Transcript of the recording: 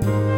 Bye.